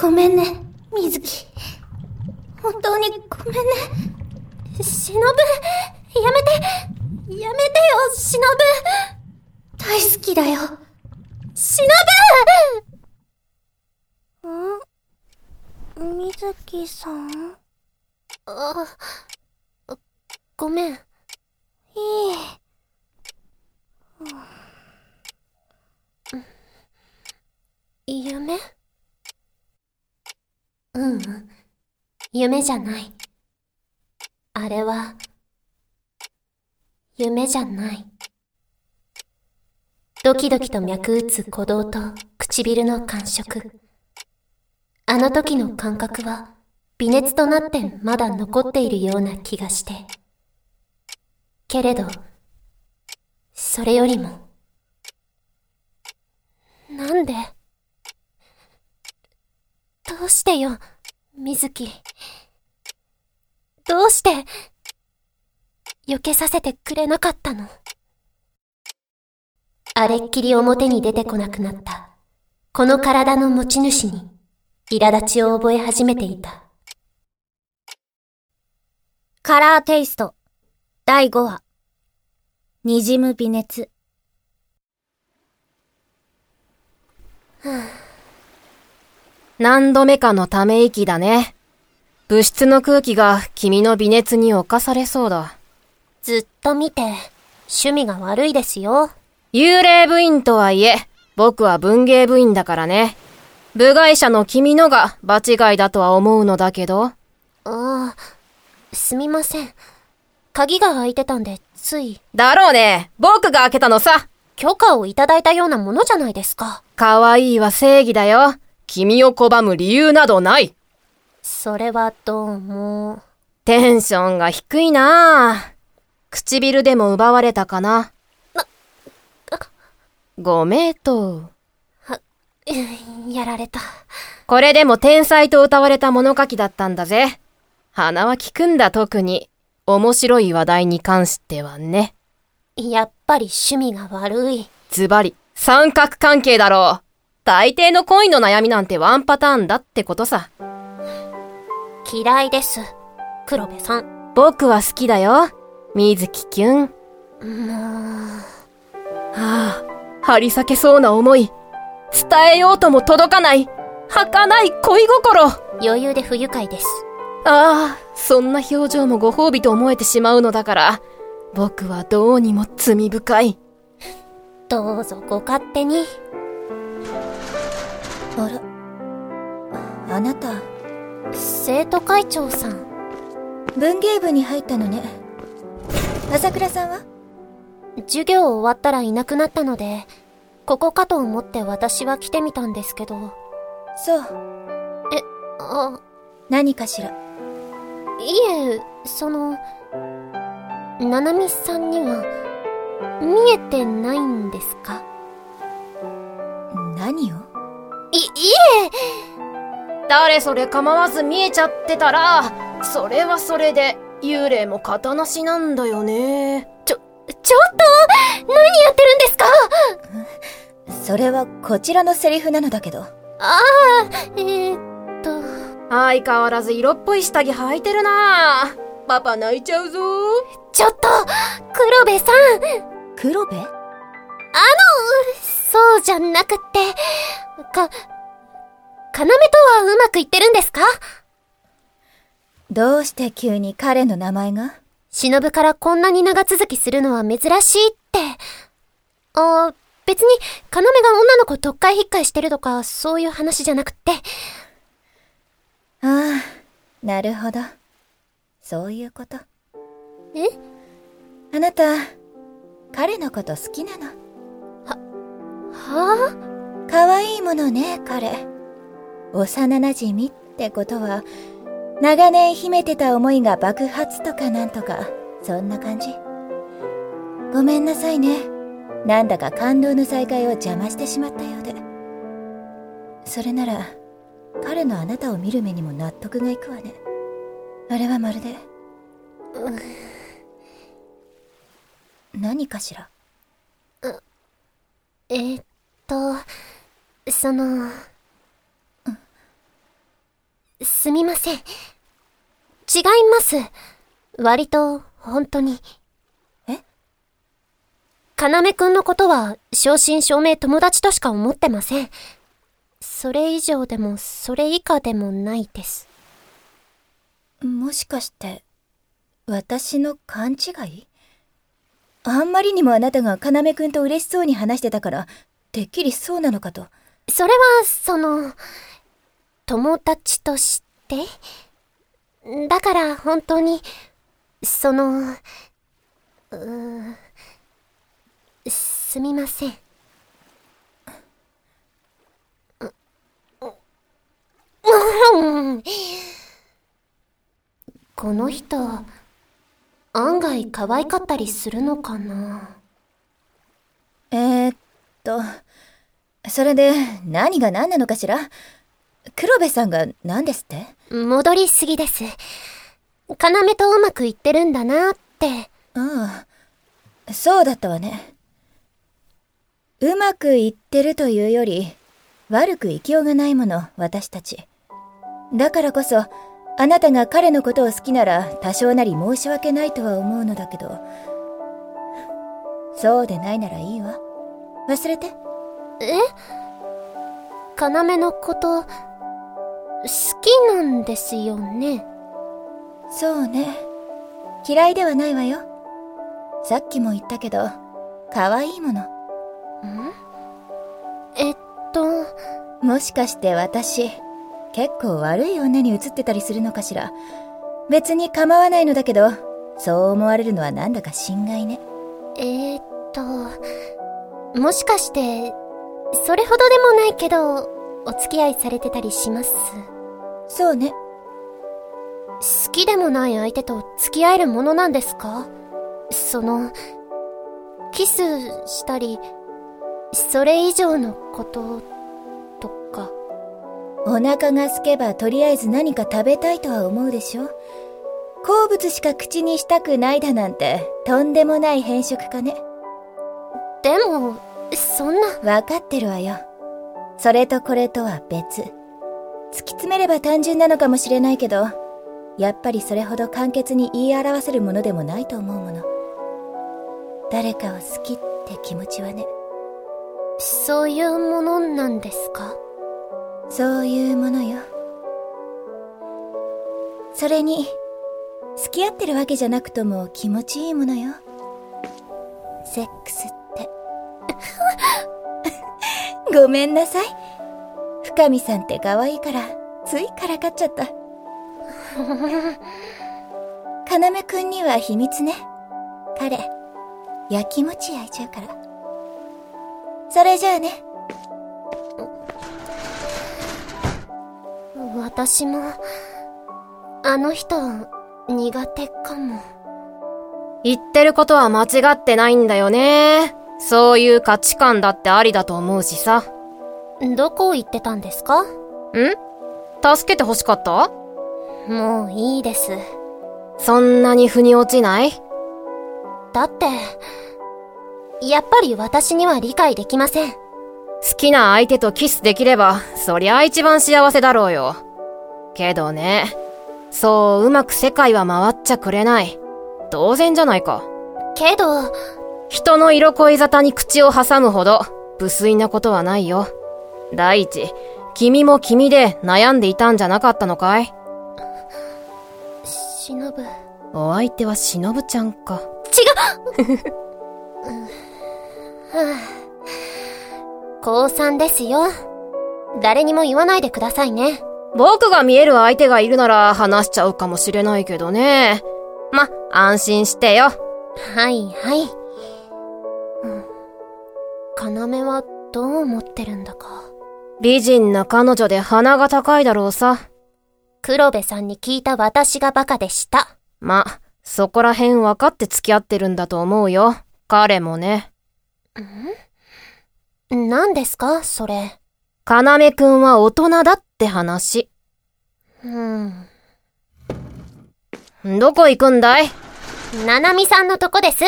ごめんね、水木。本当にごめんね。しのぶ、やめて、やめてよ、しのぶ。大好きだよ。しのぶん？水木さん？あ、ごめん。いい。夢ううん、夢じゃない。あれは、夢じゃない。ドキドキと脈打つ鼓動と唇の感触。あの時の感覚は微熱となってまだ残っているような気がして。けれど、それよりも、なんで？どうしてよ、水木。どうして、避けさせてくれなかったの？あれっきり表に出てこなくなった、この体の持ち主に、苛立ちを覚え始めていた。カラーテイスト、第5話、滲む微熱。何度目かのため息だね。物質の空気が君の微熱に侵されそうだ。ずっと見て、趣味が悪いですよ。幽霊部員とはいえ、僕は文芸部員だからね。部外者の君のが場違いだとは思うのだけど。ああ、すみません。鍵が開いてたんで、つい。だろうね。僕が開けたのさ。許可をいただいたようなものじゃないですか。可愛いは正義だよ。君を拒む理由などない。それはどうも。テンションが低いな唇でも奪われたかな。な、ご名答。は、やられた。これでも天才と歌われた物書きだったんだぜ。鼻は利くんだ特に。面白い話題に関してはね。やっぱり趣味が悪い。ズバリ、三角関係だろう。大抵の恋の悩みなんてワンパターンだってことさ。嫌いです。黒部さん。僕は好きだよ。水木きゅん。もう。はあ、張り裂けそうな思い。伝えようとも届かない。儚い恋心。余裕で不愉快です。ああ、そんな表情もご褒美と思えてしまうのだから、僕はどうにも罪深い。どうぞご勝手に。あら、あなた、生徒会長さん。文芸部に入ったのね。朝倉さんは？授業終わったらいなくなったので、ここかと思って私は来てみたんですけど。そう。え、あ。何かしら？いえ、その、ななみさんには、見えてないんですか？何を？い、いえ誰それ構わず見えちゃってたら、それはそれで、幽霊も型なしなんだよね。ちょ、ちょっと何やってるんですか？それはこちらのセリフなのだけど。ああ、えー、っと。相変わらず色っぽい下着履いてるなパパ泣いちゃうぞ。ちょっと黒部さん黒部？あの、そうじゃなくって、か、要とはうまくいってるんですか？どうして急に彼の名前が？忍からこんなに長続きするのは珍しいって。あ、別に、要が女の子特会引っかいしてるとか、そういう話じゃなくって。ああ、なるほど。そういうこと。え？あなた、彼のこと好きなの？はあ？可愛いものね、彼。幼馴染ってことは、長年秘めてた思いが爆発とかなんとか、そんな感じ。ごめんなさいね。なんだか感動の再会を邪魔してしまったようで。それなら、彼のあなたを見る目にも納得がいくわね。あれはまるで。何かしら？えー、っと、その、すみません。違います。割と、本当に。え？かなめくん。のことは、正真正銘友達としか思ってません。それ以上でも、それ以下でもないです。もしかして、私の勘違いあん。まりにもあなたが要くん。と嬉しそうに話してたから、てっきりそうなのかと。それは、その、友達として、だから本当に、その、うーすみません。この人、案外可愛かったりするのかな？えー、っと、それで何が何なのかしら？黒部さんが何ですって？戻りすぎです。要とうまくいってるんだなって。ああ、そうだったわね。うまくいってるというより、悪く生きようがないもの、私たち。だからこそ、あなたが彼のことを好きなら多少なり申し訳ないとは思うのだけど、そうでないならいいわ。忘れて。え？要のこと、好きなんですよね？そうね。嫌いではないわよ。さっきも言ったけど、可愛いもの。ん？えっと。もしかして私、結構悪い女に映ってたりするのかしら？別に構わないのだけど、そう思われるのはなんだか心外ね。えー、っと、もしかして、それほどでもないけど、お付き合いされてたりします？そうね。好きでもない相手と付き合えるものなんですか？その、キスしたり、それ以上のこととか。お腹が空けばとりあえず何か食べたいとは思うでしょ？好物しか口にしたくないだなんてとんでもない変色かね。でも、そんな。わかってるわよ。それとこれとは別。突き詰めれば単純なのかもしれないけど、やっぱりそれほど簡潔に言い表せるものでもないと思うもの。誰かを好きって気持ちはね。そういうものなんですか？そういうものよ。それに、付き合ってるわけじゃなくとも気持ちいいものよ。セックスって。ごめんなさい。深見さんって可愛いから、ついからかっちゃった。要くんには秘密ね。彼、やきもち焼いちゃうから。それじゃあね。私も、あの人、苦手かも。言ってることは間違ってないんだよね。そういう価値観だってありだと思うしさ。どこ行ってたんですか？ん？助けて欲しかった？もういいです。そんなに腑に落ちない？だって、やっぱり私には理解できません。好きな相手とキスできれば、そりゃ一番幸せだろうよ。けどね、そううまく世界は回っちゃくれない。当然じゃないか。けど、人の色恋沙汰に口を挟むほど、無粋なことはないよ。第一、君も君で悩んでいたんじゃなかったのかい？忍ぶ。お相手は忍ちゃんか。違う高3ですよ。誰にも言わないでくださいね。僕が見える相手がいるなら話しちゃうかもしれないけどね。ま、安心してよ。はいはい。うん。要はどう思ってるんだか。美人な彼女で鼻が高いだろうさ。黒部さんに聞いた私がバカでした。ま、そこら辺分かって付き合ってるんだと思うよ。彼もね。ん何ですかそれ。かなめくんは大人だって話。うん。どこ行くんだいななみさんのとこです。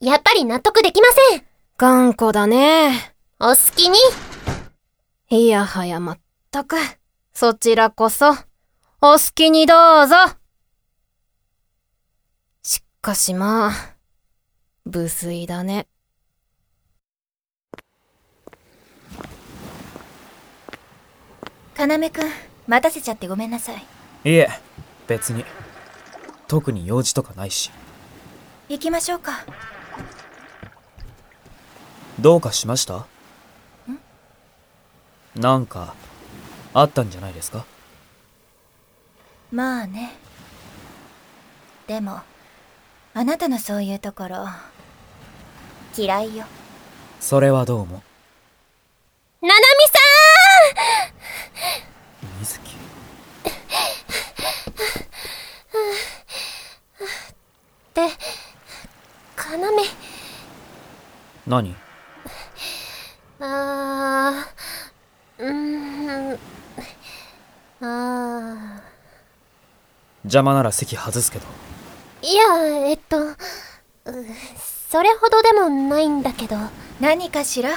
やっぱり納得できません。頑固だね。お好きに。いやはやまったく。そちらこそ、お好きにどうぞ。しかしまあ、無粋だね。要くん、待たせちゃってごめんなさい。いえ、別に。特に用事とかないし。行きましょうか。どうかしました？ん？なんか、あったんじゃないですか？まあね。でも、あなたのそういうところ、嫌いよ。それはどうも。ななみ水木。さんって、かなめ、何あー、うーん、あ邪魔なら席外すけど。ー。いや、えっと、うそれほどでもないんだけど、何かしら？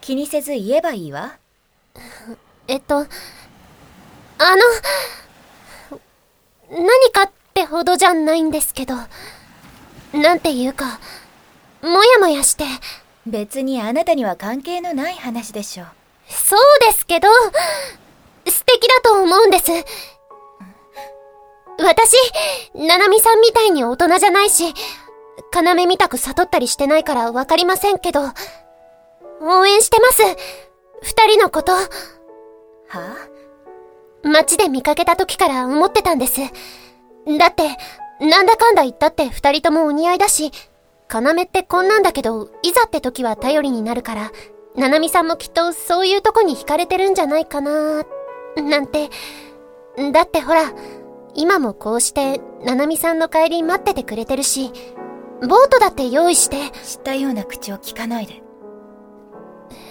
気にせず言えばいいわ。えっと、あの、何かってほどじゃないんですけど、なんていうか、もやもやして、別にあなたには関係のない話でしょう。そうですけど、素敵だと思うんです。私、ななみさんみたいに大人じゃないし、要みたく悟ったりしてないからわかりませんけど、応援してます。二人のこと、は街で見かけた時から思ってたんです。だって、なんだかんだ言ったって二人ともお似合いだし、要ってこんなんだけど、いざって時は頼りになるから、ななみさんもきっとそういうとこに惹かれてるんじゃないかななんて。だってほら、今もこうして、ななみさんの帰り待っててくれてるし、ボートだって用意して、知ったような口を聞かないで。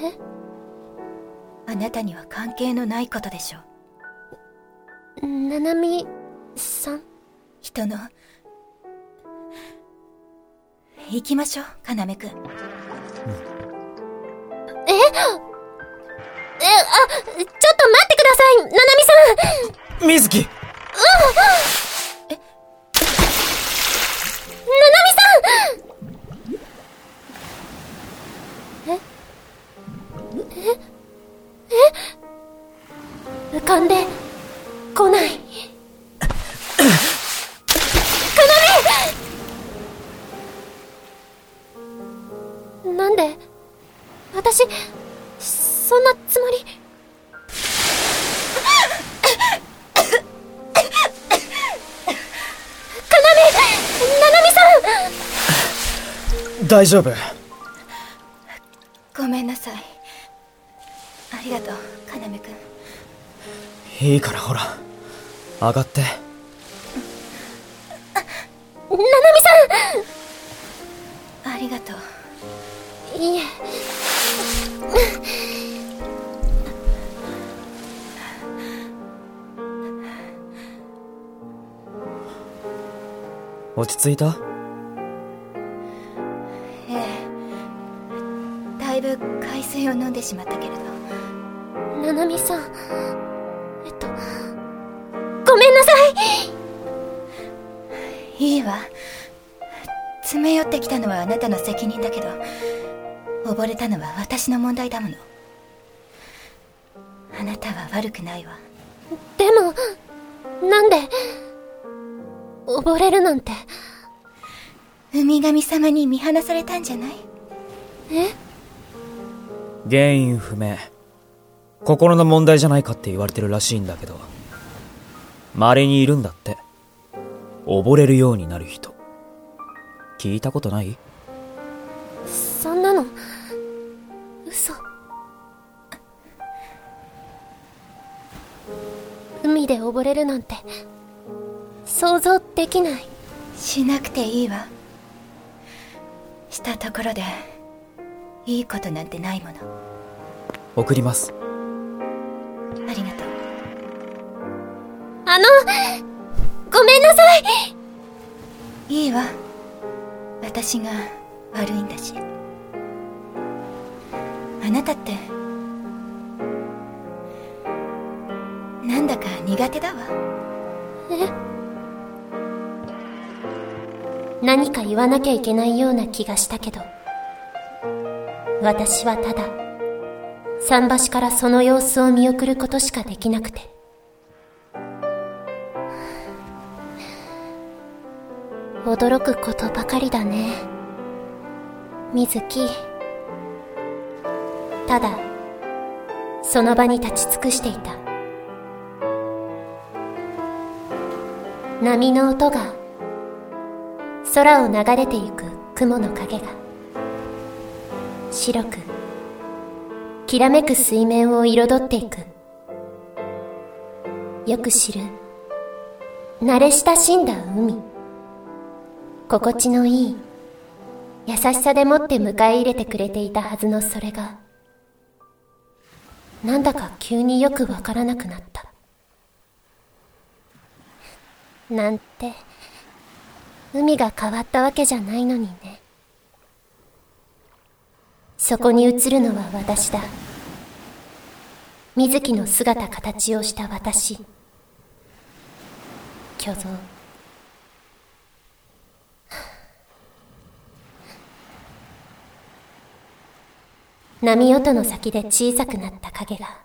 え？あなたには関係のないことでしょう。ななみさん？人の。行きましょう、要くん。え？え、あ、ちょっと待ってくださいななみさん水木あ 大丈夫？ごめんなさい。ありがとう、要くん。いいからほら。上がって。ななみさありがとう。んいいえ落ち着いた？いぶ海水を飲んでしまったけれど。ななみさんえっとごめんなさいいいわ。詰め寄ってきたのはあなたの責任だけど、溺れたのは私の問題だもの。あなたは悪くないわ。でもなんで溺れるなんて海神様に見放されたんじゃない？え？原因不明。心の問題じゃないかって言われてるらしいんだけど。稀にいるんだって。溺れるようになる人。聞いたことない？そんなの嘘海で溺れるなんて想像できないしなくていいわ。したところで、いいことなんてないもの。送ります。ありがとう。あのごめんなさいいいわ。私が悪いんだし。あなたって、苦手だわえ？何か言わなきゃいけないような気がしたけど私はただ桟橋からその様子を見送ることしかできなくて。驚くことばかりだね。水木。ただその場に立ち尽くしていた。波の音が空を流れてゆく雲の影が。白くきらめく水面を彩っていく。よく知る慣れ親しんだ海。心地のいい優しさでもって迎え入れてくれていたはずのそれがなんだか急によくわからなくなった。なんて海が変わったわけじゃないのにね。そこに映るのは私だ。水木の姿形をした私。虚像。波音の先で小さくなった影が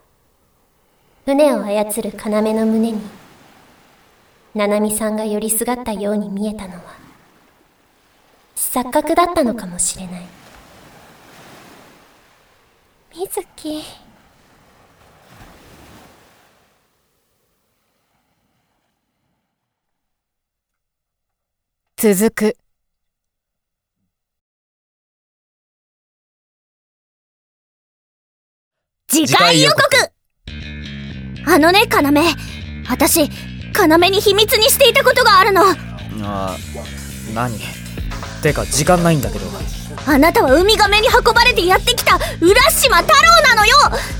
船を操る要の胸に七海さんが寄りすがったように見えたのは錯覚だったのかもしれない。水木続く次回予告あのね、要。私、要に秘密にしていたことがあるの。ああ何？てか時間ないんだけど。あなたはウミガメに運ばれてやってきた浦島太郎なのよ。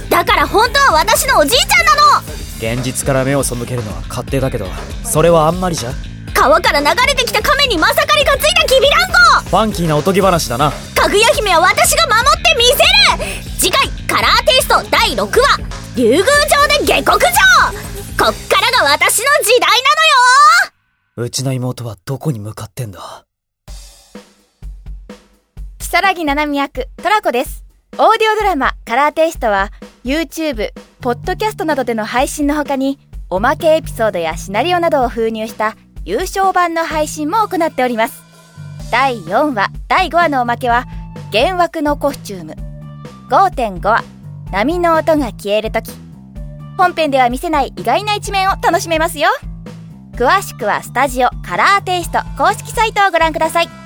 だから本当は私のおじいちゃんなの。現実から目を背けるのは勝手だけどそれはあんまりじゃ。川から流れてきた亀にまさかりがついたきびだんこファンキーなおとぎ話だな。かぐや姫は私が守ってみせる。次回カラーテイスト第6話。竜宮城で下克上。こっからが私の時代なのよ。うちの妹はどこに向かってんだ如月七海役トラコです。オーディオドラマカラーテイストは YouTube、ポッドキャストなどでの配信の他におまけエピソードやシナリオなどを封入した有償版の配信も行っております。第4話第5話のおまけは幻惑のコスチューム。5.5話波の音が消える時。本編では見せない意外な一面を楽しめますよ。詳しくはスタジオカラーテイスト公式サイトをご覧ください。